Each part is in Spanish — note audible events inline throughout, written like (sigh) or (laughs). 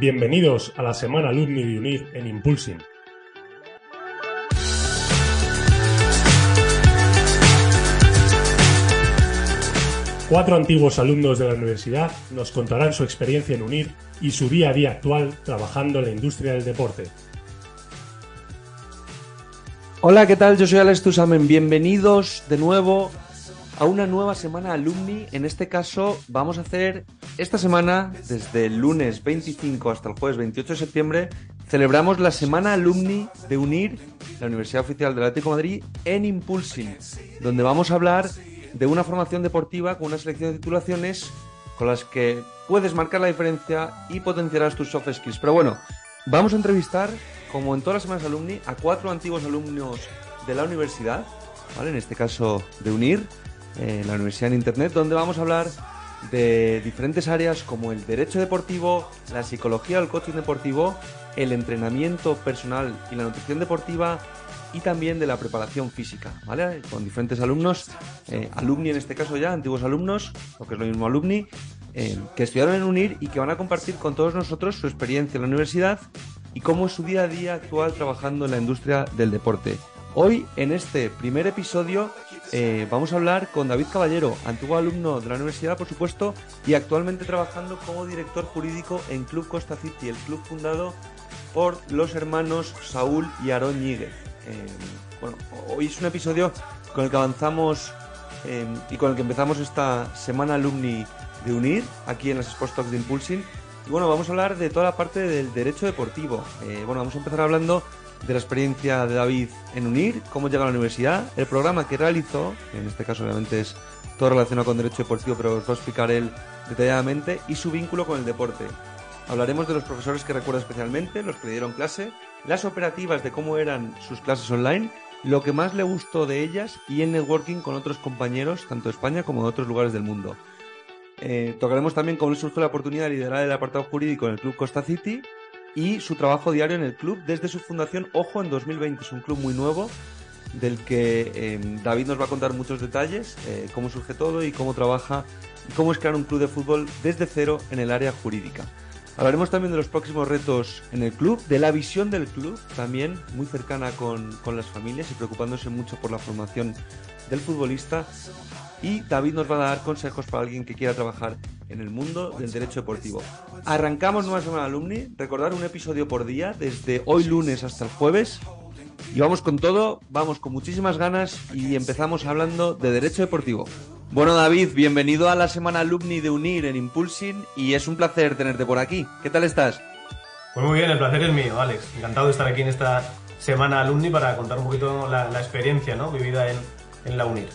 Bienvenidos a la semana Alumni de UNIR en Impulsing. Cuatro antiguos alumnos de la universidad nos contarán su experiencia en UNIR y su día a día actual trabajando en la industria del deporte. Hola, ¿qué tal? Yo soy Alex Tusamen. Bienvenidos de nuevo a una nueva semana alumni. En este caso, vamos a hacer esta semana, desde el lunes 25 hasta el jueves 28 de septiembre, celebramos la semana alumni de UNIR, la Universidad Oficial del Atlético de Madrid, en Impulsing, donde vamos a hablar de una formación deportiva con una selección de titulaciones con las que puedes marcar la diferencia y potenciarás tus soft skills. Pero bueno, vamos a entrevistar, como en todas las semanas alumni, a cuatro antiguos alumnos de la universidad, ¿vale? En este caso de UNIR, eh, la Universidad en Internet, donde vamos a hablar de diferentes áreas como el derecho deportivo, la psicología del coaching deportivo, el entrenamiento personal y la nutrición deportiva, y también de la preparación física, ¿vale? Con diferentes alumnos, eh, alumni en este caso ya, antiguos alumnos, o que es lo mismo alumni, eh, que estudiaron en UNIR y que van a compartir con todos nosotros su experiencia en la universidad y cómo es su día a día actual trabajando en la industria del deporte. Hoy, en este primer episodio, eh, vamos a hablar con David Caballero, antiguo alumno de la universidad, por supuesto, y actualmente trabajando como director jurídico en Club Costa City, el club fundado por los hermanos Saúl y Aarón Ñíguez. Eh, bueno, hoy es un episodio con el que avanzamos eh, y con el que empezamos esta semana alumni de UNIR, aquí en las Sports Talks de Impulsing. Y bueno, vamos a hablar de toda la parte del derecho deportivo. Bueno, vamos a empezar hablando de la experiencia de David en UNIR, cómo llega a la universidad, el programa que realizó, en este caso obviamente es todo relacionado con derecho deportivo, pero os va a explicar él detalladamente, y su vínculo con el deporte. Hablaremos de los profesores que recuerda especialmente, los que le dieron clase, las operativas de cómo eran sus clases online, lo que más le gustó de ellas y el networking con otros compañeros, tanto de España como de otros lugares del mundo. Eh, tocaremos también cómo surgió la oportunidad de liderar el apartado jurídico en el Club Costa City y su trabajo diario en el club desde su fundación, ojo, en 2020. Es un club muy nuevo del que eh, David nos va a contar muchos detalles, eh, cómo surge todo y cómo trabaja y cómo es crear un club de fútbol desde cero en el área jurídica. Hablaremos también de los próximos retos en el club, de la visión del club, también muy cercana con, las familias y preocupándose mucho por la formación del futbolista. Y David nos va a dar consejos para alguien que quiera trabajar en el mundo del derecho deportivo. Arrancamos nueva semana alumni, recordar un episodio por día, desde hoy lunes hasta el jueves. Y vamos con todo, vamos con muchísimas ganas y empezamos hablando de derecho deportivo. Bueno, David, bienvenido a la semana alumni de UNIR en Impulsing y es un placer tenerte por aquí. ¿Qué tal estás? Pues muy bien, el placer es mío, Alex. Encantado de estar aquí en esta semana alumni para contar un poquito la, experiencia ¿no? vivida en, la UNIR.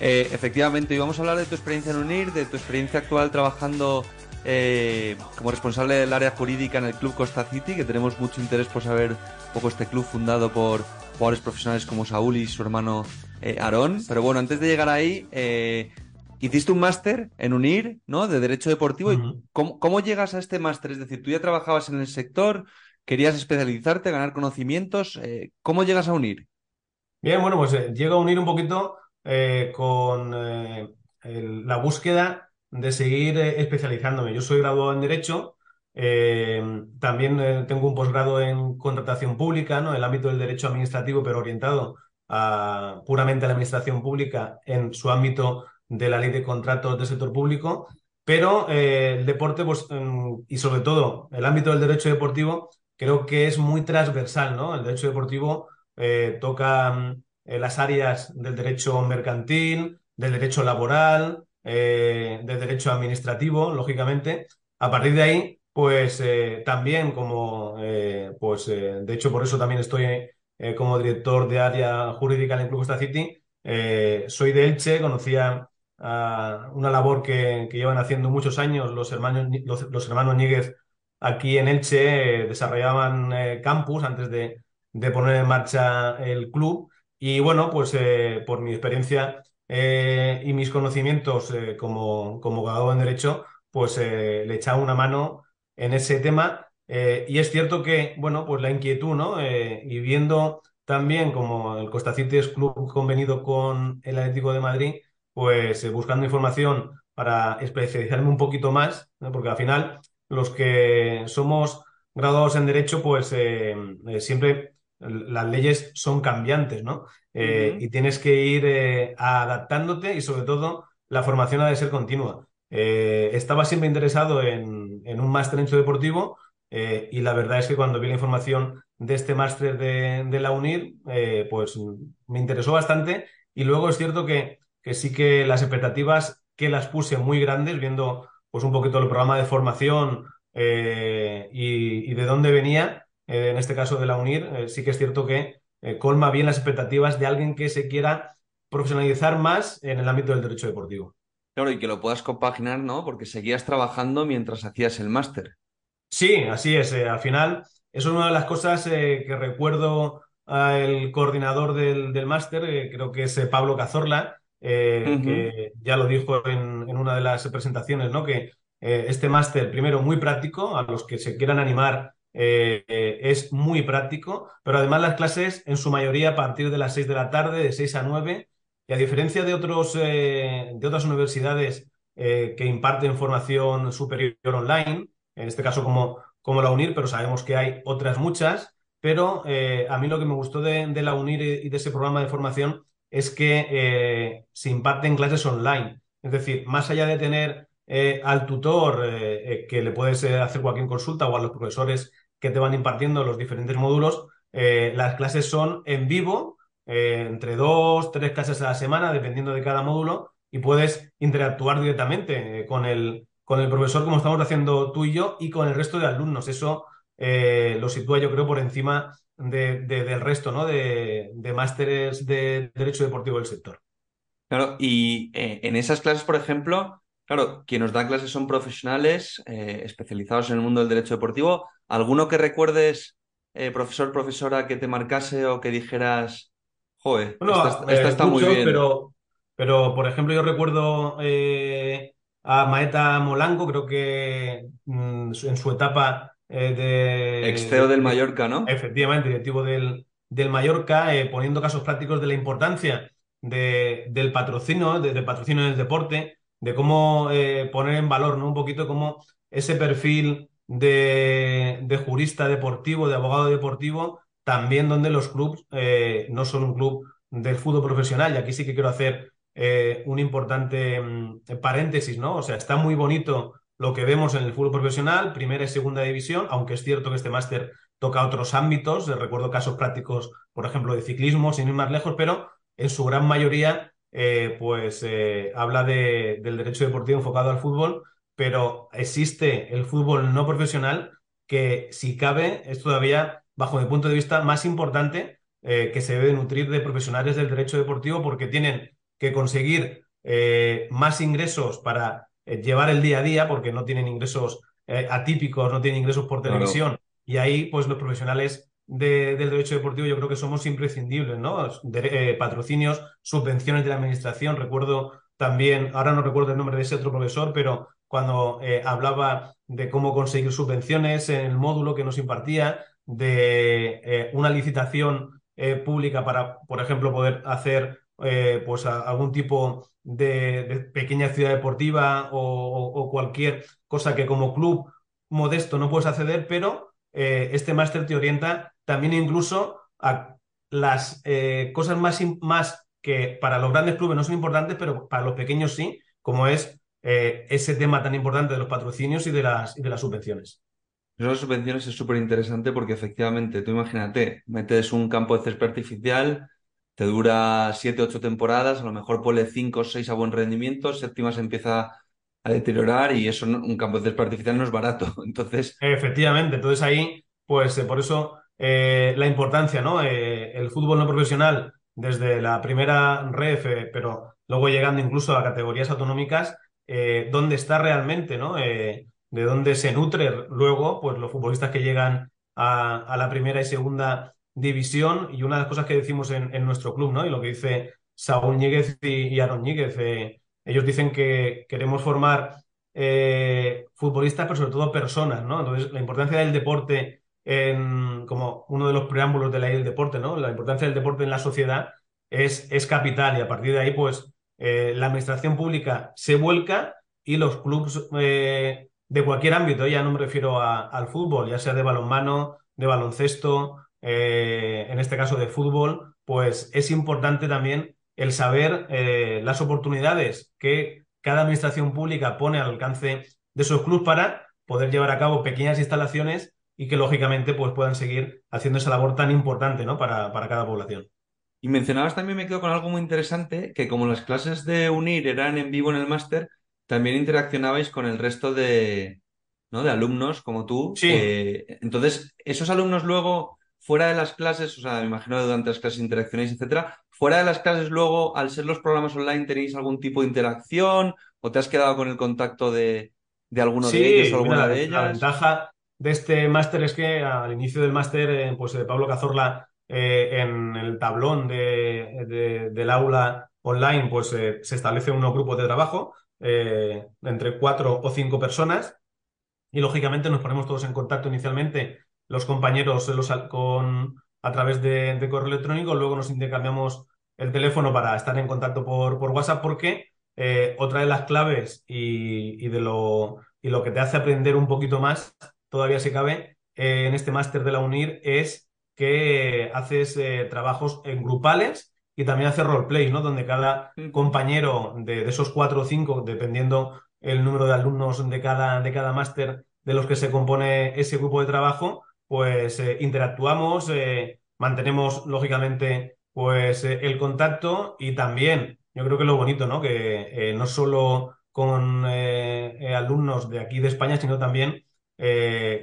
Eh, efectivamente, hoy vamos a hablar de tu experiencia en UNIR, de tu experiencia actual trabajando eh, como responsable del área jurídica en el Club Costa City, que tenemos mucho interés por saber un poco este club fundado por jugadores profesionales como Saúl y su hermano eh, Aarón. Pero bueno, antes de llegar ahí, eh, hiciste un máster en UNIR, ¿no? De Derecho Deportivo. ¿Y cómo, llegas a este máster? Es decir, tú ya trabajabas en el sector, querías especializarte, ganar conocimientos. Eh, ¿Cómo llegas a UNIR? Bien, bueno, pues llego a UNIR un poquito con la búsqueda de seguir especializándome. Yo soy graduado en Derecho. también tengo un posgrado en contratación pública, ¿no? En el ámbito del derecho administrativo, pero orientado puramente a la administración pública en su ámbito de la ley de contratos del sector público, pero eh, el deporte pues, mm, y sobre todo el ámbito del derecho deportivo creo que es muy transversal, ¿no? El derecho deportivo eh, toca eh, las áreas del derecho mercantil, del derecho laboral, del derecho administrativo, lógicamente. A partir de ahí, pues también como, pues de hecho por eso también estoy eh, como director de área jurídica en el Club Costa City. Eh, soy de Elche, conocía una labor que, llevan haciendo muchos años los hermanos, los, hermanos aquí en Elche, eh, desarrollaban campus antes de, poner en marcha el club. Y bueno, pues por mi experiencia y mis conocimientos como, como abogado en Derecho, pues le echaba una mano en ese tema eh, y es cierto que, bueno, pues la inquietud, ¿no? Eh, y viendo también como el Costa City es club convenido con el Atlético de Madrid, pues eh, buscando información para especializarme un poquito más, porque al final los que somos graduados en Derecho, pues eh, eh, siempre las leyes son cambiantes, ¿no? Eh, y tienes que ir adaptándote y sobre todo la formación ha de ser continua. estaba siempre interesado en, en un máster en hecho deportivo y la verdad es que cuando vi la información de este máster de, de, la UNIR, pues me interesó bastante y luego es cierto que, que sí que las expectativas que las puse muy grandes, viendo pues un poquito el programa de formación eh, y, de dónde venía, eh, en este caso de la UNIR, eh, sí que es cierto que colma bien las expectativas de alguien que se quiera profesionalizar más en el ámbito del derecho deportivo. Claro, y que lo puedas compaginar, ¿no? Porque seguías trabajando mientras hacías el máster. Sí, así es. al final, eso es una de las cosas que recuerdo al coordinador del, del máster, creo que es Pablo Cazorla, que ya lo dijo en, en, una de las presentaciones, ¿no? Que eh, este máster, primero, muy práctico, a los que se quieran animar, eh, eh, es muy práctico, pero además las clases en su mayoría a partir de las 6 de la tarde, de 6 a 9, y a diferencia de, otros, de otras universidades que imparten formación superior online, en este caso como, la UNIR, pero sabemos que hay otras muchas, pero a mí lo que me gustó de, la UNIR y de ese programa de formación es que se imparten clases online. Es decir, más allá de tener eh, al tutor eh, eh, que le puedes hacer cualquier consulta o a los profesores que te van impartiendo los diferentes módulos, las clases son en vivo, entre dos, tres clases a la semana, dependiendo de cada módulo, y puedes interactuar directamente con, el, con el profesor como estamos haciendo tú y yo y con el resto de alumnos. Eso lo sitúa yo creo por encima del resto ¿no? de, de másteres de Derecho Deportivo del sector. Claro, y en esas clases, por ejemplo, Claro, quien nos da clases son profesionales eh, especializados en el mundo del derecho deportivo. ¿Alguno que recuerdes, eh, profesor, profesora, que te marcase o que dijeras, joder, esta, eh, está muy bien? Pero, pero, por ejemplo, yo recuerdo a Maeta Molango, creo que mm, en su etapa de... Ex-CEO del Mallorca, ¿no? Efectivamente, directivo del, del Mallorca, poniendo casos prácticos de la importancia de, del patrocinio, del patrocinio en el deporte, de cómo eh, poner en valor ¿no? un poquito cómo ese perfil de, de, jurista deportivo, de abogado deportivo, también donde los clubes eh, no son un club del fútbol profesional. Y aquí sí que quiero hacer eh, un importante mm, paréntesis, ¿no? O sea, está muy bonito lo que vemos en el fútbol profesional, primera y segunda división, aunque es cierto que este máster toca otros ámbitos. Recuerdo casos prácticos, por ejemplo, de ciclismo, sin ir más lejos, pero en su gran mayoría eh, pues eh, habla de, del derecho deportivo enfocado al fútbol, pero existe el fútbol no profesional que, si cabe, es todavía, bajo mi punto de vista, más importante eh, que se debe nutrir de profesionales del derecho deportivo porque tienen que conseguir más ingresos para llevar el día a día, porque no tienen ingresos atípicos, no tienen ingresos por televisión. Y ahí, pues los profesionales del derecho deportivo yo creo que somos imprescindibles, ¿no? Eh, patrocinios, subvenciones de la administración. Recuerdo también, ahora no recuerdo el nombre de ese otro profesor, pero cuando eh, hablaba de cómo conseguir subvenciones en el módulo que nos impartía, de eh, una licitación pública para, por ejemplo, poder hacer pues algún tipo de, pequeña ciudad deportiva o cualquier cosa que como club modesto no puedes acceder, pero este máster te orienta también incluso a las eh, cosas más, más que para los grandes clubes no son importantes, pero para los pequeños sí, como es eh, ese tema tan importante de los patrocinios y de las, de las subvenciones. Subvenciones es súper interesante porque efectivamente, tú imagínate, metes un campo de césped artificial, te dura siete, ocho temporadas, a lo mejor pone cinco o seis a buen rendimiento, séptima se empieza a deteriorar y eso un campo de césped artificial no es barato. (laughs) Entonces. Efectivamente, entonces ahí, pues eh, por eso eh, la importancia, ¿no? Eh, el fútbol no profesional desde la primera ref, pero luego llegando incluso a categorías autonómicas, dónde está realmente, ¿no? de dónde se nutre luego, pues los futbolistas que llegan a, la primera y segunda división. Y una de las cosas que decimos en, nuestro club, ¿no? Y lo que dice Saúl Ñíguez y, y Aaron Ñíguez, ellos dicen que queremos formar futbolistas, pero sobre todo personas, ¿no? Entonces, la importancia del deporte en, como uno de los preámbulos de la ley del deporte, ¿no? La importancia del deporte en la sociedad es, es capital y a partir de ahí, pues, eh, la administración pública se vuelca y los clubes eh, de cualquier ámbito, ya no me refiero al fútbol, ya sea de balonmano, de baloncesto, eh, en este caso de fútbol, pues es importante también el saber eh, las oportunidades que cada administración pública pone al alcance de sus clubes para poder llevar a cabo pequeñas instalaciones y que lógicamente pues, puedan seguir haciendo esa labor tan importante ¿no? para, para cada población. Y mencionabas también, me quedo con algo muy interesante, que como las clases de UNIR eran en vivo en el máster, también interaccionabais con el resto de, ¿no? de alumnos como tú. Sí. Eh, entonces, esos alumnos luego, fuera de las clases, o sea, me imagino que durante las clases interaccionáis, etcétera, fuera de las clases luego, al ser los programas online, ¿tenéis algún tipo de interacción o te has quedado con el contacto de, de alguno de ellos o alguna de ellas? La ventaja de este máster es que al inicio del máster, eh, pues eh, Pablo Cazorla eh, en el tablón de, del aula online, pues eh, se establece unos grupos de trabajo eh, entre cuatro o cinco personas y lógicamente nos ponemos todos en contacto inicialmente, los compañeros los, con, a través de, correo electrónico, luego nos intercambiamos el teléfono para estar en contacto por, por WhatsApp porque otra de las claves y, y, de lo, y lo que te hace aprender un poquito más, todavía se cabe, en este máster de la UNIR es que haces eh, trabajos en grupales y también haces roleplay, ¿no? Donde cada compañero de, esos cuatro o cinco, dependiendo el número de alumnos de cada, de cada máster de los que se compone ese grupo de trabajo, pues eh, interactuamos, eh, mantenemos lógicamente pues el contacto y también yo creo que lo bonito, ¿no? Que no solo con alumnos de aquí de España, sino también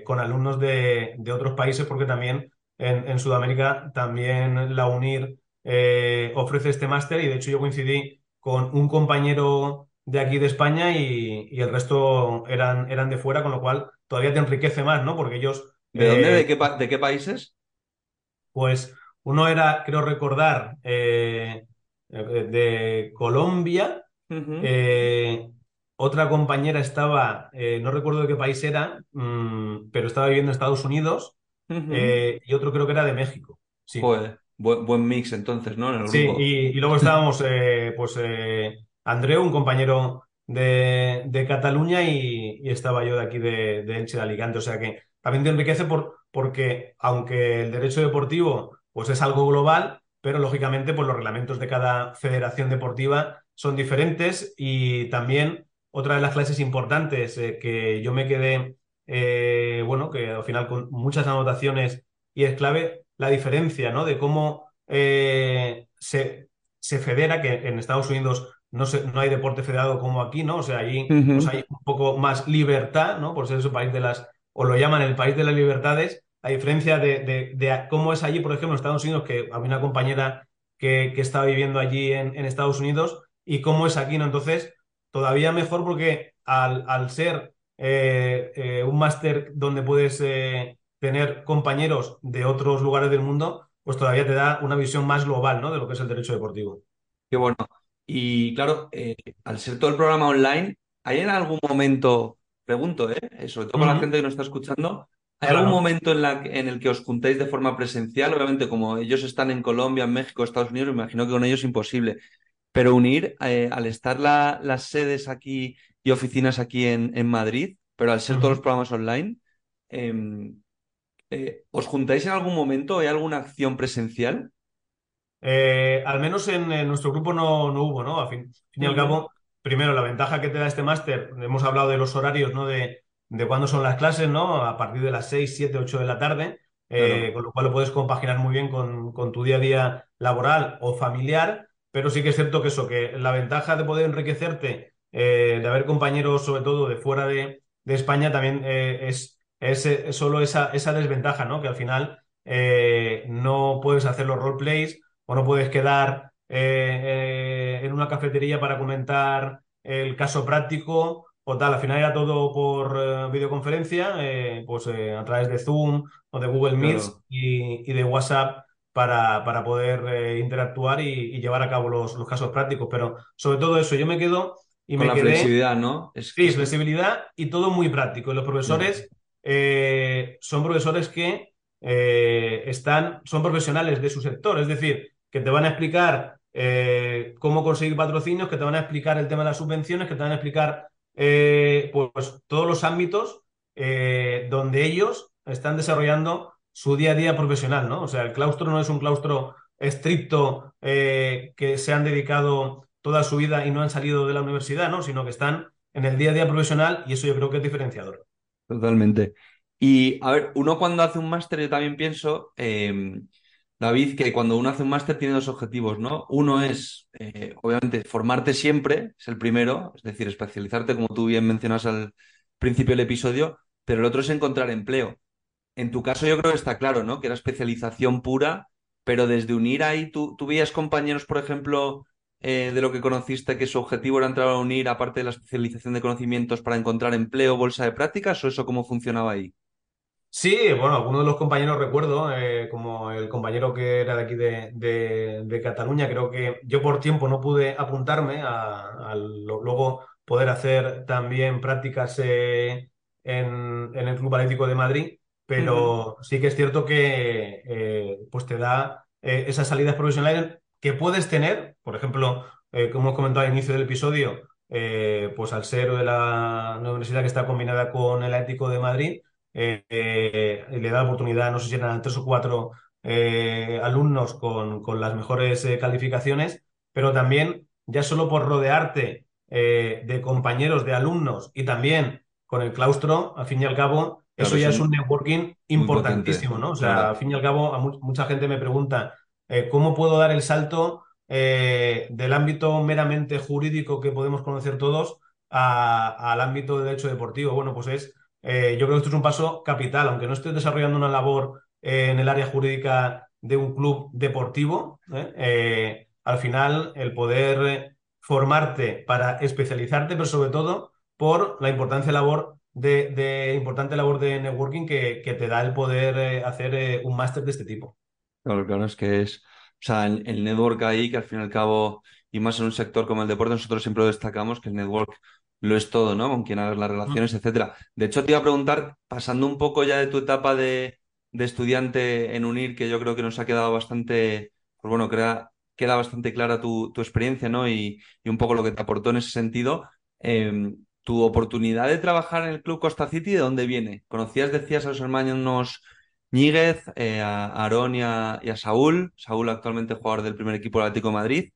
con alumnos de, de otros países, porque también en, Sudamérica también la UNIR eh, ofrece este máster y de hecho yo coincidí con un compañero de aquí de España y, el resto eran, eran de fuera, con lo cual todavía te enriquece más, ¿no? Porque ellos... ¿De dónde? ¿De, qué, ¿De qué países? Pues uno era, creo recordar, eh, de Colombia. Eh, otra compañera estaba, no recuerdo de qué país era, mm, pero estaba viviendo en Estados Unidos. Eh, y otro creo que era de México. Sí. buen, mix entonces, ¿no? sí, y, luego estábamos, eh, pues, eh, Andreu, un compañero de, Cataluña, y, estaba yo de aquí de, de Elche de Alicante. O sea que también te enriquece por, porque, aunque el derecho deportivo pues es algo global, pero lógicamente pues, los reglamentos de cada federación deportiva son diferentes y también otra de las clases importantes que yo me quedé eh, bueno, que al final con muchas anotaciones y es clave la diferencia, ¿no? De cómo eh, se, se federa, que en Estados Unidos no, no hay deporte federado como aquí, ¿no? O sea, allí pues, hay un poco más libertad, ¿no? Por ser ese país de las, o lo llaman el país de las libertades, a diferencia de, de, cómo es allí, por ejemplo, en Estados Unidos, que había una compañera que, que estaba viviendo allí en, Estados Unidos, y cómo es aquí, ¿no? Entonces, todavía mejor porque al, al ser eh, eh, un máster donde puedes eh, tener compañeros de otros lugares del mundo, pues todavía te da una visión más global ¿no? de lo que es el derecho deportivo. Qué bueno. Y claro, al ser todo el programa online, ¿hay en algún momento, pregunto, sobre todo para la gente que nos está escuchando, ¿hay algún momento en, la, en el que os juntéis de forma presencial? Obviamente, como ellos están en Colombia, en México, Estados Unidos, me imagino que con ellos es imposible. Pero unir, al estar las sedes aquí y oficinas aquí en, en Madrid, pero al ser todos los programas online, em, eh, ¿os juntáis en algún momento? ¿Hay alguna acción presencial? Eh, al menos en, nuestro grupo no, no, hubo, ¿no? A fin, y al cabo, primero, la ventaja que te da este máster, hemos hablado de los horarios, ¿no? De, de cuándo son las clases, ¿no? A partir de las 6, 7, 8 de la tarde, eh, con lo cual lo puedes compaginar muy bien con, con, tu día a día laboral o familiar, pero sí que es cierto que eso, que la ventaja de poder enriquecerte eh, de haber compañeros, sobre todo de fuera de, España, también eh, es, es, solo esa, esa desventaja, ¿no? Que al final no puedes hacer los roleplays o no puedes quedar en una cafetería para comentar el caso práctico o tal. Al final era todo por videoconferencia, pues a través de Zoom o de Google Meet y, de WhatsApp para, para poder interactuar y, llevar a cabo los, los, casos prácticos. Pero sobre todo eso, yo me quedo y Con la flexibilidad, ¿no? Sí, flexibilidad y todo muy práctico. Los profesores eh, son profesores que eh, están, son profesionales de su sector, es decir, que te van a explicar eh, cómo conseguir patrocinios, que te van a explicar el tema de las subvenciones, que te van a explicar pues todos los ámbitos donde ellos están desarrollando su día a día profesional, ¿no? O sea, el claustro no es un claustro estricto que se han dedicado toda su vida y no han salido de la universidad, ¿no? Sino que están en el día a día profesional y eso yo creo que es diferenciador. Totalmente. Y a ver, uno cuando hace un máster, yo también pienso, em, David, que cuando uno hace un máster tiene dos objetivos, ¿no? Uno es, eh, obviamente, formarte siempre, es el primero, es decir, especializarte, como tú bien mencionas al principio del episodio, pero el otro es encontrar empleo. En tu caso yo creo que está claro, ¿no? Que era especialización pura, pero desde unir ahí, ¿tú, tú veías compañeros, por ejemplo, eh, de lo que conociste que su objetivo era entrar a unir, aparte de la especialización de conocimientos, para encontrar empleo, bolsa de prácticas, o eso cómo funcionaba ahí? Sí, bueno, algunos de los compañeros recuerdo, eh, como el compañero que era de aquí de, Cataluña, creo que yo por tiempo no pude apuntarme a, luego poder hacer también prácticas eh, en, el Club Atlético de Madrid, pero sí que es cierto que pues te da esas salidas profesionales que puedes tener, por ejemplo, eh, como hemos comentado al inicio del episodio, eh, pues al ser de la universidad que está combinada con el Ético de Madrid, eh, le da la oportunidad, no sé si eran tres o cuatro alumnos con, con, las mejores calificaciones, pero también ya solo por rodearte de compañeros, de alumnos y también con el claustro, al fin y al cabo, eso ya es un networking importantísimo, ¿no? O sea, al fin y al cabo, a mucha gente me pregunta, eh, ¿cómo puedo dar el salto eh, del ámbito meramente jurídico que podemos conocer todos al ámbito de derecho deportivo? Bueno, pues es, eh, yo creo que esto es un paso capital, aunque no estoy desarrollando una labor en el área jurídica de un club deportivo, al final el poder formarte para especializarte, pero sobre todo por la importancia labor de, importante labor de networking que, que te da el poder hacer un máster de este tipo. Claro, claro, es que es, o sea, el, network ahí, que al fin y al cabo, y más en un sector como el deporte, nosotros siempre destacamos que el network lo es todo, ¿no? Con quien hagas las relaciones, etcétera. De hecho, te iba a preguntar, pasando un poco ya de tu etapa de, estudiante en UNIR, que yo creo que nos ha quedado bastante, pues bueno, queda, queda bastante clara tu, experiencia, ¿no? Y, un poco lo que te aportó en ese sentido. Em, tu oportunidad de trabajar en el Club Costa City, ¿de dónde viene? ¿Conocías, decías, a los hermanos Ñíguez, eh, a Aarón y a, Saúl. Saúl actualmente jugador del primer equipo del Atlético de Madrid.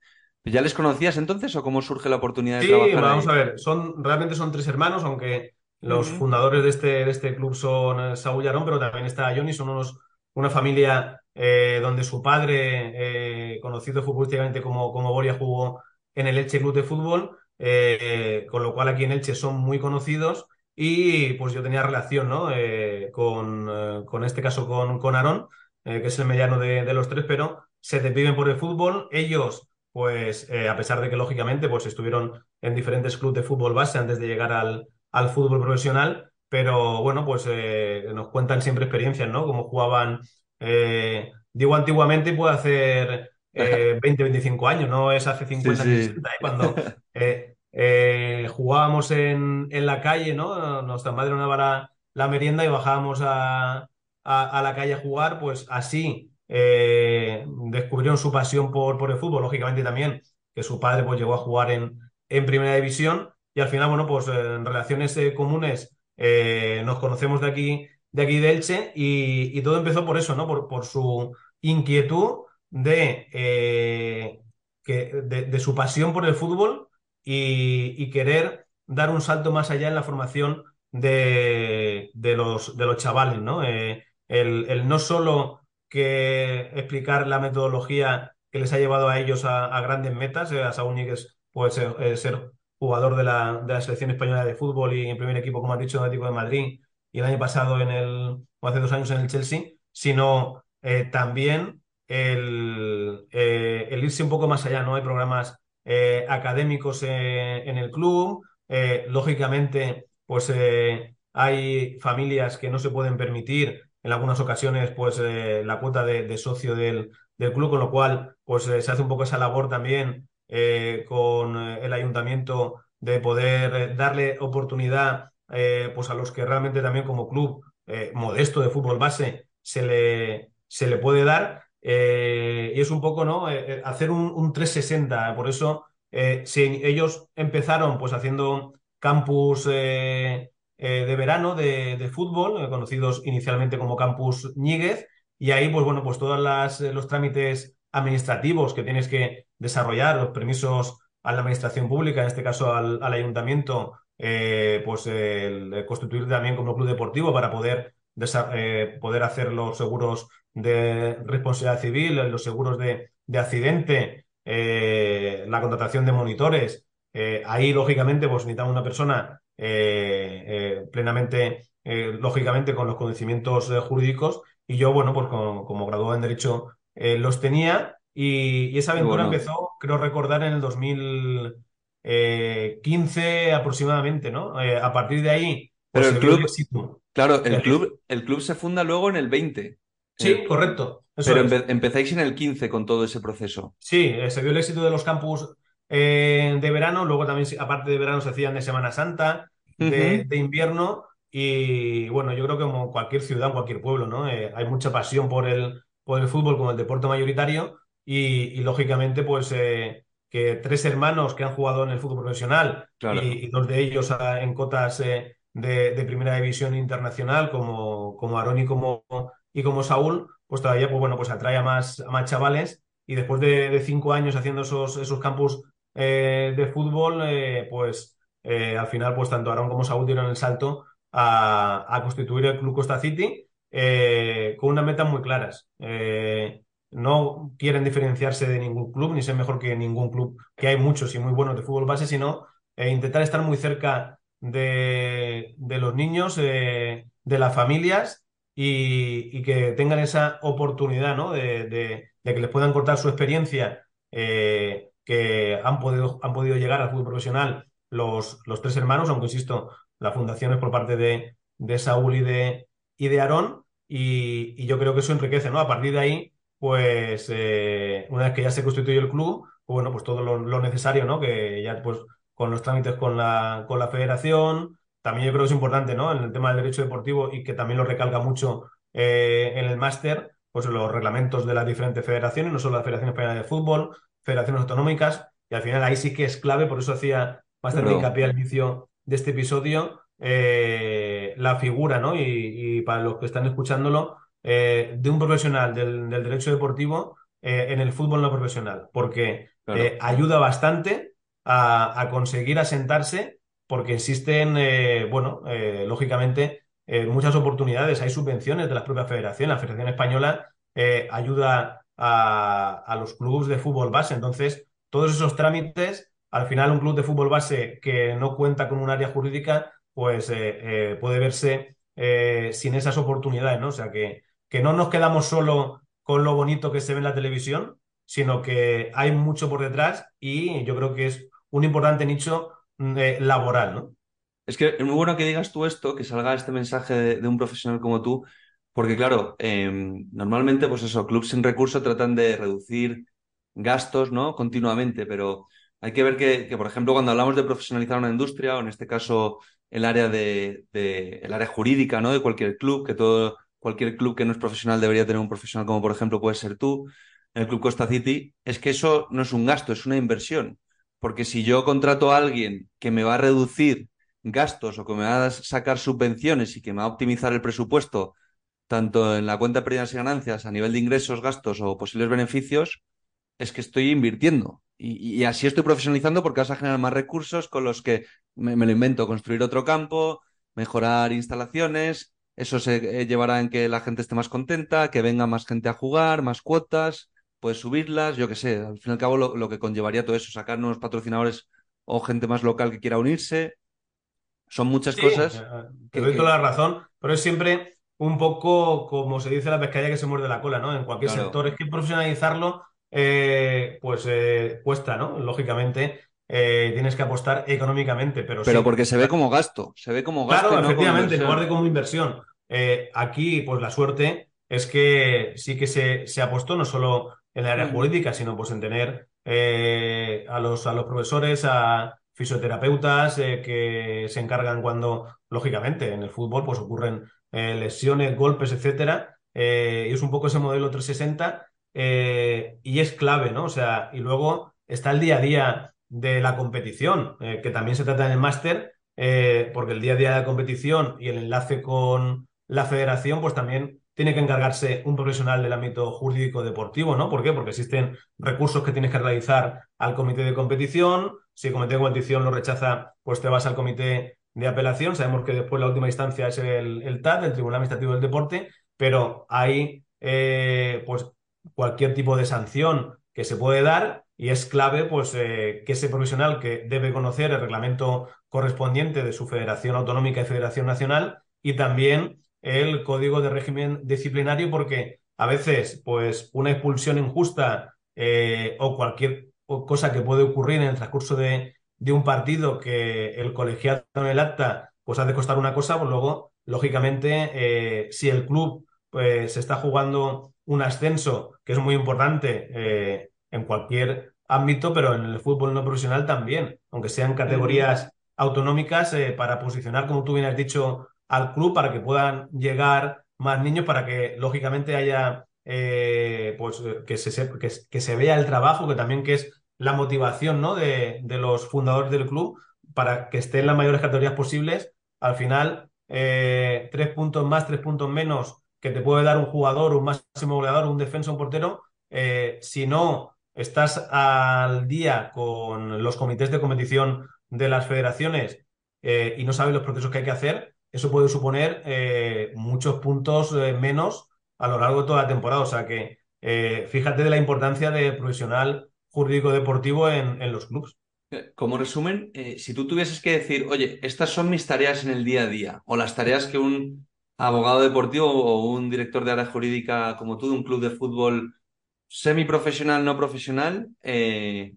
¿Ya les conocías entonces o cómo surge la oportunidad de trabajar? Sí, vamos a ver, son, realmente son tres hermanos, aunque los fundadores de este, de este club son eh, Saúl y Aarón, pero también está Johnny, son unos, una familia eh, donde su padre, conocido futbolísticamente como, como Boria, jugó en el Elche Club de Fútbol, con lo cual aquí en Elche son muy conocidos y pues yo tenía relación, ¿no? Eh, con, eh, con, este caso con, con Aarón, eh, que es el mediano de, los tres, pero se te piden por el fútbol. Ellos, pues, a pesar de que lógicamente pues estuvieron en diferentes clubes de fútbol base antes de llegar al, al fútbol profesional, pero bueno, pues nos cuentan siempre experiencias, ¿no? Como jugaban, digo antiguamente, puede hacer (laughs) 20, 25 años, no es hace 50, sí, 60, cuando eh, jugábamos en, en, la calle, ¿no? Nuestra madre nos daba la, la merienda y bajábamos a, a, la calle a jugar, pues así eh, descubrieron su pasión por, el fútbol, lógicamente también, que su padre pues llegó a jugar en, primera división y al final, bueno, pues en relaciones eh, comunes nos conocemos de aquí, de aquí de Elche y, todo empezó por eso, ¿no? Por, su inquietud de, que, de, de su pasión por el fútbol y, querer dar un salto más allá en la formación de, los, chavales, ¿no? Eh, el, no solo que explicar la metodología que les ha llevado a ellos a, grandes metas, eh, a Saúl Níguez puede ser, ser jugador de la, de la, selección española de fútbol y en primer equipo, como has dicho, en Atlético de Madrid y el año pasado en el, o hace dos años en el Chelsea, sino eh, también el, el, irse un poco más allá, ¿no? Hay programas eh, académicos eh, en el club. Eh, lógicamente, pues hay familias que no se pueden permitir en algunas ocasiones pues la cuota de, socio del, del, club, con lo cual pues se hace un poco esa labor también con el ayuntamiento de poder darle oportunidad pues a los que realmente también como club modesto de fútbol base se le, se le puede dar eh, y es un poco, ¿no? Eh, eh, hacer un, 360. Por eso, si ellos empezaron pues haciendo campus de verano de, fútbol, conocidos inicialmente como campus Ñíguez, y ahí, pues bueno, pues todos los trámites administrativos que tienes que desarrollar, los permisos a la administración pública, en este caso al, ayuntamiento, pues el, constituir también como club deportivo para poder, poder hacer los seguros de responsabilidad civil, los seguros de, de accidente, eh, la contratación de monitores. Eh, ahí, lógicamente, pues necesitamos una persona eh, plenamente, lógicamente, con los conocimientos jurídicos. Y yo, bueno, pues como, graduado en Derecho los tenía. Y, esa aventura empezó, creo recordar, en el 2015 aproximadamente, ¿no? a partir de ahí. Pues, Pero el club, claro, el club, el club se funda luego en el 20. Sí, correcto. Pero empezáis en el 15 con todo ese proceso. Sí, eh, se vio el éxito de los campus eh, de verano, luego también, aparte de verano, se hacían de Semana Santa, de, invierno, y bueno, yo creo que como cualquier ciudad, cualquier pueblo, ¿no? Eh, hay mucha pasión por el, por el fútbol como el deporte mayoritario, y, lógicamente, pues que tres hermanos que han jugado en el fútbol profesional y, dos de ellos ah, en cotas de, de, primera división internacional, como, como Aaron y como y como Saúl, pues todavía pues bueno, pues atrae a más, a más chavales y después de, cinco años haciendo esos, esos campus eh, de fútbol, eh, pues eh, al final pues tanto Aaron como Saúl dieron el salto a, constituir el Club Costa City con unas metas muy claras. no quieren diferenciarse de ningún club ni ser mejor que ningún club, que hay muchos y muy buenos de fútbol base, sino intentar estar muy cerca de, de los niños, de las familias y, que tengan esa oportunidad ¿no? de, que les puedan cortar su experiencia, que han podido, han podido llegar al fútbol profesional los, los tres hermanos, aunque insisto, la fundación es por parte de, de Saúl y de, y de Aarón, y, yo creo que eso enriquece, ¿no? A partir de ahí, pues eh, una vez que ya se constituye el club, pues, bueno, pues todo lo, lo, necesario, ¿no? Que ya pues con los trámites con la, con la federación, también yo creo que es importante, ¿no? En el tema del derecho deportivo y que también lo recalca mucho eh, en el máster, pues los reglamentos de las diferentes federaciones, no solo la Federación Española de Fútbol, federaciones autonómicas, y al final ahí sí que es clave, por eso hacía bastante hincapié al inicio de este episodio, eh, la figura, ¿no? Y, para los que están escuchándolo, eh, de un profesional del, derecho deportivo en el fútbol no profesional, porque ayuda bastante a, a conseguir asentarse porque existen, eh, bueno, eh, lógicamente, eh, muchas oportunidades. Hay subvenciones de la propia federación. La Federación Española ayuda a, los clubes de fútbol base. Entonces, todos esos trámites, al final un club de fútbol base que no cuenta con un área jurídica, pues puede verse sin esas oportunidades, ¿no? O sea, que, que no nos quedamos solo con lo bonito que se ve en la televisión, sino que hay mucho por detrás y yo creo que es un importante nicho laboral, ¿no? Es que es muy bueno que digas tú esto, que salga este mensaje de, un profesional como tú, porque claro, em, normalmente, pues eso, clubes sin recursos tratan de reducir gastos, ¿no? Continuamente, pero hay que ver que, por ejemplo, cuando hablamos de profesionalizar una industria, o en este caso el área de, el área jurídica, ¿no? De cualquier club, que todo, cualquier club que no es profesional debería tener un profesional como por ejemplo puede ser tú, el Club Costa City, es que eso no es un gasto, es una inversión. Porque si yo contrato a alguien que me va a reducir gastos o que me va a sacar subvenciones y que me va a optimizar el presupuesto, tanto en la cuenta de pérdidas y ganancias, a nivel de ingresos, gastos o posibles beneficios, es que estoy invirtiendo. Y, así estoy profesionalizando porque vas a generar más recursos con los que me, lo invento, construir otro campo, mejorar instalaciones, eso se eh, llevará en que la gente esté más contenta, que venga más gente a jugar, más cuotas, puedes subirlas, yo qué sé, al fin y al cabo lo, que conllevaría todo eso, sacar nuevos patrocinadores o gente más local que quiera unirse, son muchas cosas. Eh, eh, te doy toda la razón, pero es siempre un poco como se dice la pescadilla que se muerde la cola, ¿no? En cualquier sector. Es que profesionalizarlo, eh, pues cuesta, ¿no? Lógicamente. tienes que apostar económicamente, pero Pero porque se ve como gasto, se ve como gasto. Claro, efectivamente, en lugar de como inversión. aquí, pues la suerte es que sí que se, se apostó no solo en la área jurídica, sino pues en tener eh, a, los, a los profesores, a fisioterapeutas eh, que se encargan cuando, lógicamente, en el fútbol pues ocurren eh, lesiones, golpes, etcétera, y es un poco ese modelo 360 y es clave, ¿no? O sea, y luego está el día a día de la competición, que también se trata en el máster, porque el día a día de la competición y el enlace con la federación, pues también tiene que encargarse un profesional del ámbito jurídico deportivo, ¿no? ¿Por qué? Porque existen recursos que tienes que realizar al comité de competición. Si el comité de competición lo rechaza, pues te vas al comité de apelación. Sabemos que después la última instancia es el, TAD, el Tribunal Administrativo del Deporte, pero hay eh, pues cualquier tipo de sanción que se puede dar y es clave pues eh, que ese profesional que debe conocer el reglamento correspondiente de su federación autonómica y federación nacional y también el código de régimen disciplinario porque a veces, pues, una expulsión injusta eh, o cualquier cosa que puede ocurrir en el transcurso de, un partido que el colegiado en el acta pues ha de costar una cosa, pues luego, lógicamente, eh, si el club pues, se está jugando un ascenso, que es muy importante eh, en cualquier ámbito, pero en el fútbol no profesional también, aunque sean categorías autonómicas, para posicionar, como tú bien has dicho, al club para que puedan llegar más niños, para que lógicamente haya, eh, pues que se, que, se vea el trabajo, que también que es la motivación ¿no? de, los fundadores del club para que estén las mayores categorías posibles. Al final, eh, tres puntos más, tres puntos menos que te puede dar un jugador, un máximo goleador, un defensa, un portero, eh, si no estás al día con los comités de competición de las federaciones y no sabes los procesos que hay que hacer, eso puede suponer eh, muchos puntos eh, menos a lo largo de toda la temporada. O sea que eh, fíjate de la importancia del profesional jurídico deportivo en, los clubes. Como resumen, si tú tuvieses que decir, oye, estas son mis tareas en el día a día, o las tareas que un abogado deportivo o un director de área jurídica como tú de un club de fútbol semiprofesional, no profesional, ¿qué,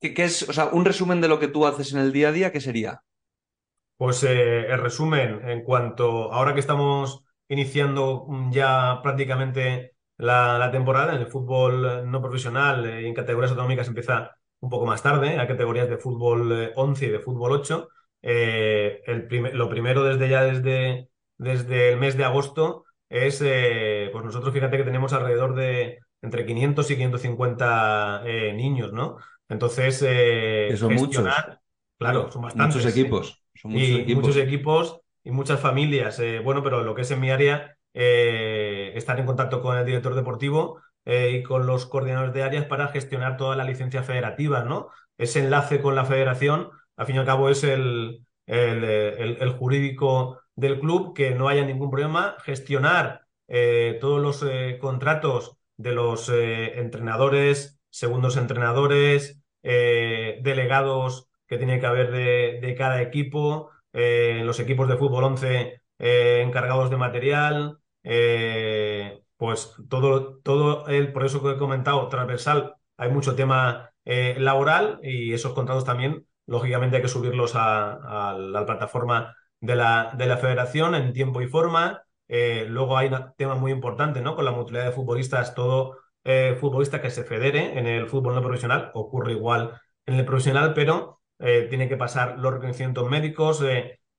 es, o sea, un resumen de lo que tú haces en el día a día, ¿qué sería? Pues eh, el resumen, en cuanto ahora que estamos iniciando ya prácticamente la, temporada en el fútbol no profesional y eh, en categorías autonómicas empieza un poco más tarde, hay categorías de fútbol 11 eh, y de fútbol 8. el lo primero desde ya desde, desde el mes de agosto es, pues nosotros fíjate que tenemos alrededor de entre 500 y 550 niños, ¿no? Entonces, son muchos. Claro, son bastantes. Muchos equipos y muchos equipos y muchas familias. Eh, bueno, pero lo que es en mi área, eh, estar en contacto con el director deportivo eh, y con los coordinadores de áreas para gestionar toda la licencia federativa, ¿no? Ese enlace con la federación, al fin y al cabo, es el, el, jurídico del club, que no haya ningún problema, gestionar todos los contratos de los entrenadores, segundos entrenadores, delegados que tiene que haber de, cada equipo, eh, los equipos de fútbol 11 eh, encargados de material, eh, pues todo, todo el, por eso que he comentado, transversal, hay mucho tema laboral y esos contratos también, lógicamente hay que subirlos a, la plataforma de la, de la federación en tiempo y forma. luego hay un tema muy importante, ¿no? Con la mutualidad de futbolistas, todo futbolista que se federe en el fútbol no profesional, ocurre igual en el profesional, pero eh, tiene que pasar los reconocimientos médicos,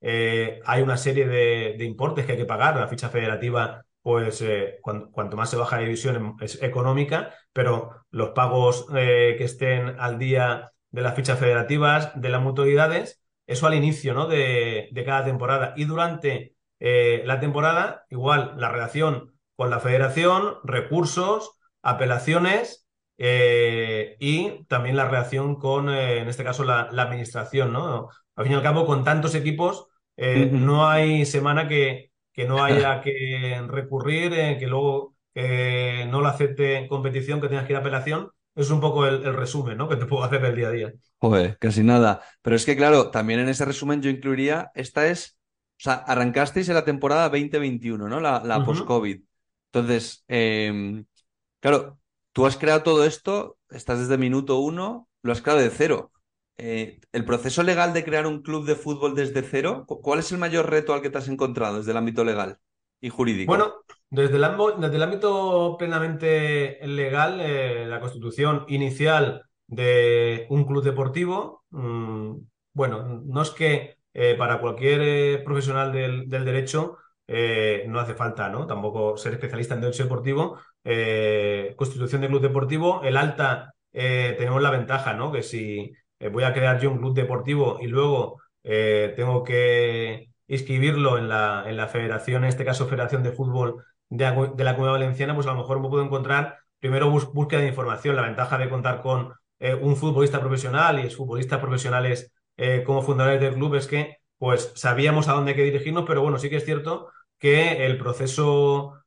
eh, eh, hay una serie de, importes que hay que pagar, la ficha federativa, pues cuanto, más se baja la división es económica, pero los pagos que estén al día de las fichas federativas, de las mutualidades, eso al inicio ¿no? de, de cada temporada y durante la temporada, igual la relación con la federación, recursos, apelaciones eh, y también la relación con, eh, en este caso, la, administración, ¿no? Al fin y al cabo, con tantos equipos, eh, no hay semana que, que no haya (laughs) que recurrir, que luego no lo acepte en competición, que tengas que ir a apelación. Es un poco el, resumen, ¿no? Que te puedo hacer el día a día. Joder, casi nada. Pero es que, claro, también en ese resumen yo incluiría, esta es, o sea, arrancasteis en la temporada 2021, ¿no? La, la post-COVID. Entonces, em, claro, Tú has creado todo esto, estás desde minuto uno, lo has creado de cero. Eh, ¿El proceso legal de crear un club de fútbol desde cero, cuál es el mayor reto al que te has encontrado desde el ámbito legal y jurídico? Bueno, desde el, desde el ámbito plenamente legal, eh, la constitución inicial de un club deportivo, mm, bueno, no es que eh, para cualquier profesional del, derecho no hace falta, ¿no? Tampoco ser especialista en derecho deportivo, constitución de club deportivo, el alta tenemos la ventaja, ¿no? Que si eh, voy a crear yo un club deportivo y luego tengo que inscribirlo en la, en la federación, en este caso Federación de Fútbol de, la Comunidad Valenciana, pues a lo mejor me puedo encontrar primero búsqueda de información, la ventaja de contar con un futbolista profesional y futbolistas profesionales como fundadores del club es que pues sabíamos a dónde hay que dirigirnos, pero bueno, sí que es cierto que el proceso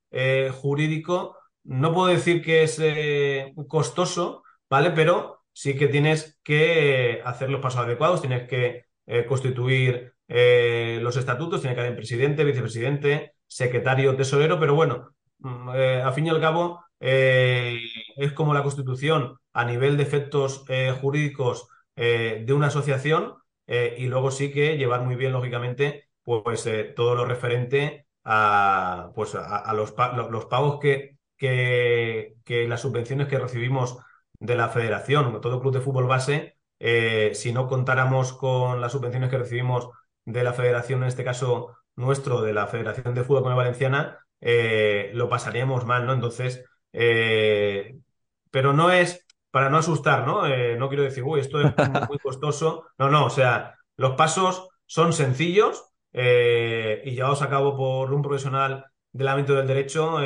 jurídico no puedo decir que es eh, costoso, ¿vale? Pero sí que tienes que hacer los pasos adecuados, tienes que eh, constituir eh, los estatutos, tiene que haber presidente, vicepresidente, secretario, tesorero, pero bueno, mm, a fin y al cabo es como la constitución a nivel de efectos jurídicos de una asociación y luego sí que llevar muy bien, lógicamente, pues todo lo referente a, pues, a, los, los pagos que que, las subvenciones que recibimos de la federación, todo club de fútbol base, eh, si no contáramos con las subvenciones que recibimos de la federación, en este caso nuestro, de la Federación de Fútbol Valenciana, eh, lo pasaríamos mal, ¿no? Entonces, eh, pero no es para no asustar, ¿no? no quiero decir, uy, esto es (laughs) muy costoso. No, no, o sea, los pasos son sencillos y llevados a cabo por un profesional del ámbito del derecho,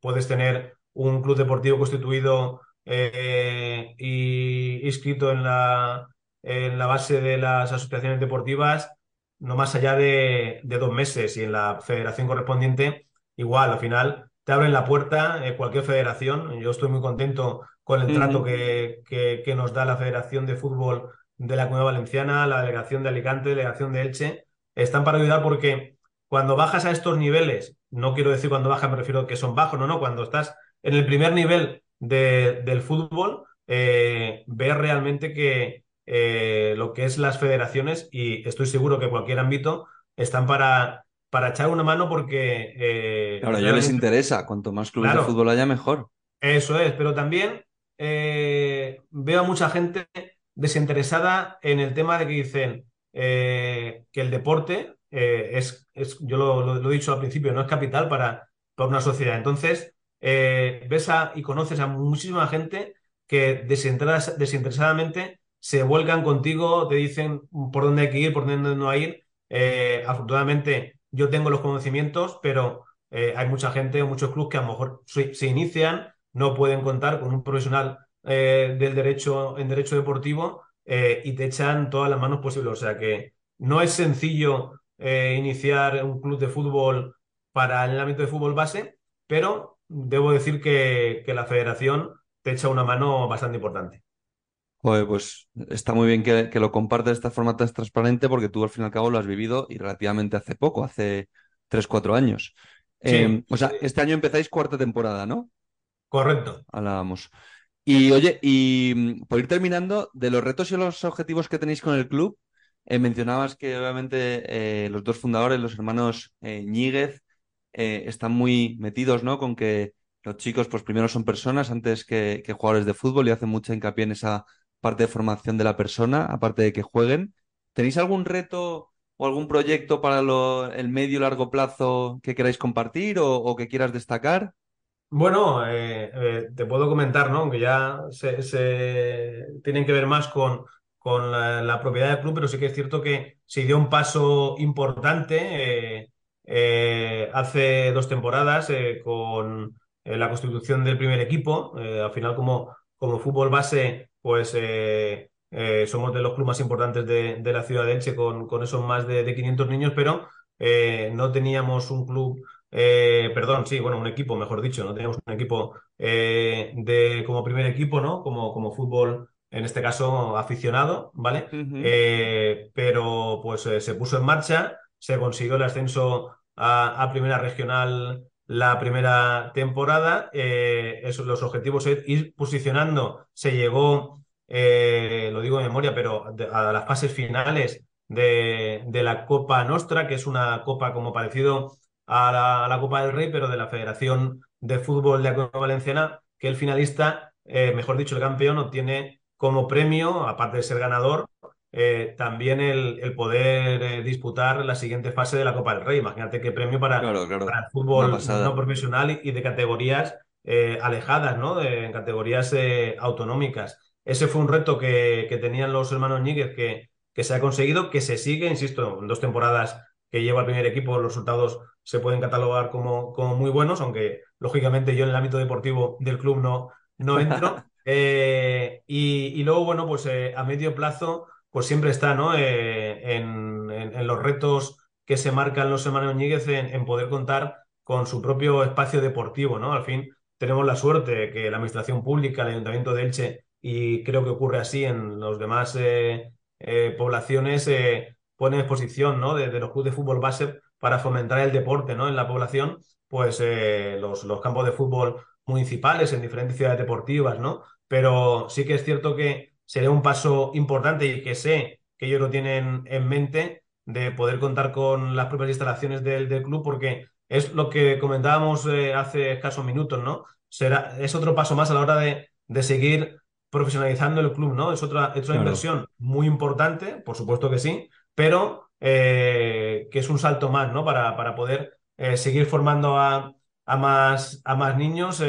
puedes tener un club deportivo constituido eh, y inscrito en la, en la base de las asociaciones deportivas no más allá de, dos meses y en la federación correspondiente igual, al final te abren la puerta eh, cualquier federación. Yo estoy muy contento con el trato que, que, nos da la Federación de Fútbol de la Comunidad Valenciana, la Delegación de Alicante, la Delegación de Elche. Están para ayudar porque cuando bajas a estos niveles, no quiero decir cuando bajas, me refiero a que son bajos, no, no, cuando estás en el primer nivel del fútbol, eh, ves realmente que eh, lo que es las federaciones, y estoy seguro que cualquier ámbito, están para, para echar una mano porque... Eh, claro, ya les interesa, cuanto más clubes de fútbol haya, mejor. Eso es, pero también veo a mucha gente desinteresada en el tema de que dicen que el deporte eh, es, es, yo lo, he dicho al principio, no es capital para, para una sociedad. Entonces, eh, ves y conoces a muchísima gente que desinteresadamente se vuelcan contigo, te dicen por dónde hay que ir, por dónde no hay ir. Eh, afortunadamente, yo tengo los conocimientos, pero hay mucha gente, muchos clubes que a lo mejor se, inician, no pueden contar con un profesional del derecho en derecho deportivo y te echan todas las manos posibles. O sea que no es sencillo eh, iniciar un club de fútbol para el ámbito de fútbol base, pero debo decir que, la federación te echa una mano bastante importante. pues está muy bien que, lo compartas de esta forma tan transparente porque tú al fin y al cabo lo has vivido y relativamente hace poco, hace 3, 4 años. Em, o sea, este año empezáis cuarta temporada, ¿no? Correcto. Hablábamos. Y oye, y mm, por ir terminando, de los retos y los objetivos que tenéis con el club, eh, mencionabas que obviamente eh, los dos fundadores, los hermanos eh, están muy metidos, ¿no? Con que los chicos, pues primero son personas antes que, jugadores de fútbol y hacen mucha hincapié en esa parte de formación de la persona, aparte de que jueguen. ¿Tenéis algún reto o algún proyecto para el medio y largo plazo que queráis compartir o, que quieras destacar? Bueno, te puedo comentar, ¿no? Aunque ya se, tienen que ver más con, con la, propiedad del club, pero sí que es cierto que se dio un paso importante eh, eh, hace dos temporadas eh, con la constitución del primer equipo. al final, como, como fútbol base, pues somos de los clubes más importantes de, la ciudad de Elche con, con esos más de, 500 niños, pero no teníamos un club perdón, sí, bueno, un equipo, mejor dicho, no teníamos un equipo de como primer equipo, ¿no? Como, como fútbol en este caso aficionado, ¿vale? Eh, pero pues eh, se puso en marcha, se consiguió el ascenso a, primera regional la primera temporada, eh, los objetivos es ir posicionando, se llegó, lo digo en memoria, pero a las fases finales de, la Copa Nostra, que es una copa como parecido a la, Copa del Rey, pero de la Federación de Fútbol de la Valenciana, que el finalista, mejor dicho, el campeón obtiene como premio, aparte de ser ganador, eh, también el, poder eh, disputar la siguiente fase de la Copa del Rey. Imagínate qué premio para, para el fútbol no profesional y, de categorías eh, alejadas, ¿no? De, categorías autonómicas. Ese fue un reto que, que tenían los hermanos Níguez que, que se ha conseguido, que se sigue, insisto, en dos temporadas que lleva el primer equipo, los resultados se pueden catalogar como, como muy buenos, aunque lógicamente yo en el ámbito deportivo del club no, no entro. (laughs) Y, luego, bueno, pues a medio plazo, pues siempre está, ¿no? Eh, en, los retos que se marcan los hermanos Ñíguez en, poder contar con su propio espacio deportivo, ¿no? Al fin tenemos la suerte que la administración pública, el Ayuntamiento de Elche, y creo que ocurre así en los demás poblaciones, pone exposición, ¿no? De, los clubes de fútbol base para fomentar el deporte, ¿no? En la población, pues los, los campos de fútbol municipales en diferentes ciudades deportivas, ¿no? pero sí que es cierto que sería un paso importante y que sé que ellos lo tienen en mente de poder contar con las propias instalaciones del, club porque es lo que comentábamos eh, hace escasos minutos, ¿no? Será, es otro paso más a la hora de, seguir profesionalizando el club, ¿no? Es otra, inversión muy importante, por supuesto que sí, pero eh, que es un salto más, ¿no? Para, para poder eh, seguir formando a, a, más, a más niños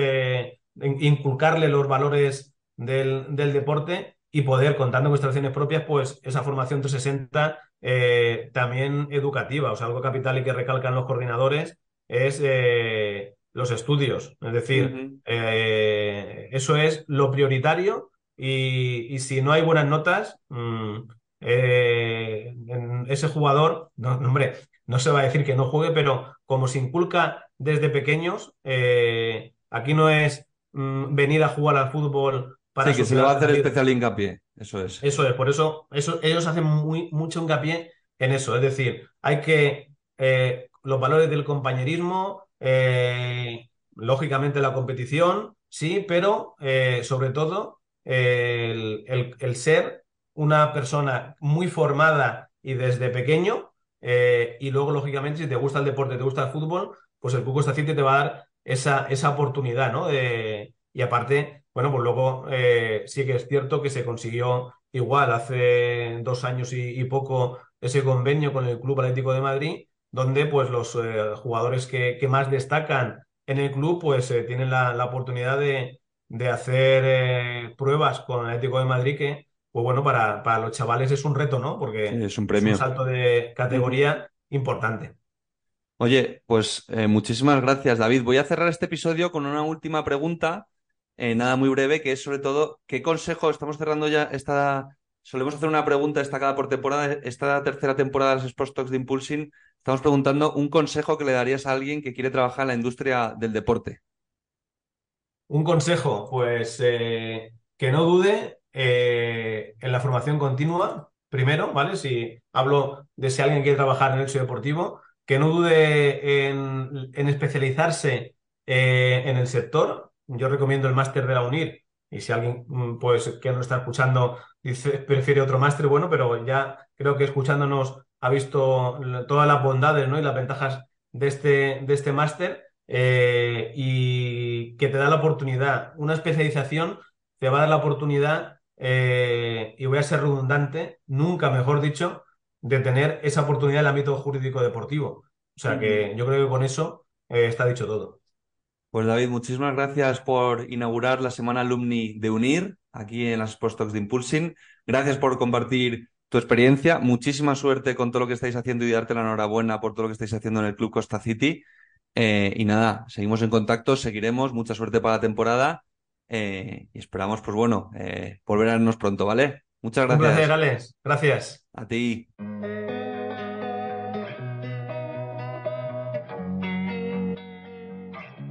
inculcarle los valores del, deporte y poder, contando con instalaciones propias, pues esa formación 360 eh, también educativa. O sea, algo capital y que recalcan los coordinadores es eh, los estudios. Es decir, eh, eso es lo prioritario y, si no hay buenas notas, mm, ese jugador, no, hombre, no se va a decir que no juegue, pero como se inculca desde pequeños, aquí no es Mm, venir a jugar al fútbol para... Sí, que se le va a hacer especial hincapié, eso es. Eso es, por eso, eso ellos hacen muy, mucho hincapié en eso, es decir, hay que... Eh, los valores del compañerismo, eh, lógicamente la competición, sí, pero eh, sobre todo el, el, ser una persona muy formada y desde pequeño, y luego, lógicamente, si te gusta el deporte, te gusta el fútbol, pues el Cuco Estaciente te va a dar esa, esa oportunidad, ¿no? y aparte, bueno, pues luego eh, sí que es cierto que se consiguió igual hace dos años y, poco ese convenio con el Club Atlético de Madrid, donde pues los eh, jugadores que, que, más destacan en el club pues eh, tienen la, la, oportunidad de, de hacer pruebas con el Atlético de Madrid que, pues bueno, para, para los chavales es un reto, ¿no? Porque es un premio. Es un salto de categoría importante. Oye, pues eh, muchísimas gracias, David. Voy a cerrar este episodio con una última pregunta, eh, nada muy breve, que es sobre todo, ¿qué consejo estamos cerrando ya esta... Solemos hacer una pregunta destacada por temporada. Esta tercera temporada de los Sports Talks de Impulsing, estamos preguntando un consejo que le darías a alguien que quiere trabajar en la industria del deporte. Un consejo, pues eh, que no dude en la formación continua, primero, ¿vale? Si hablo de si alguien quiere trabajar en el hecho deportivo, que no dude en, especializarse eh, en el sector. Yo recomiendo el máster de la UNIR. Y si alguien mm, pues, que nos está escuchando dice, prefiere otro máster, bueno, pero ya creo que escuchándonos ha visto todas las bondades ¿no? y las ventajas de este, de este máster eh, y que te da la oportunidad. Una especialización te va a dar la oportunidad, eh, y voy a ser redundante, nunca mejor dicho, de tener esa oportunidad en el ámbito jurídico deportivo. O sea que yo creo que con eso eh, está dicho todo. Pues David, muchísimas gracias por inaugurar la semana alumni de UNIR aquí en las Sports de Impulsing. Gracias por compartir tu experiencia. Muchísima suerte con todo lo que estáis haciendo y darte la enhorabuena por todo lo que estáis haciendo en el Club Costa City. Eh, y nada, seguimos en contacto, seguiremos. Mucha suerte para la temporada eh, y esperamos, pues bueno, volver a vernos pronto, ¿vale? Muchas gracias. Un placer, Alex. Gracias. A ti.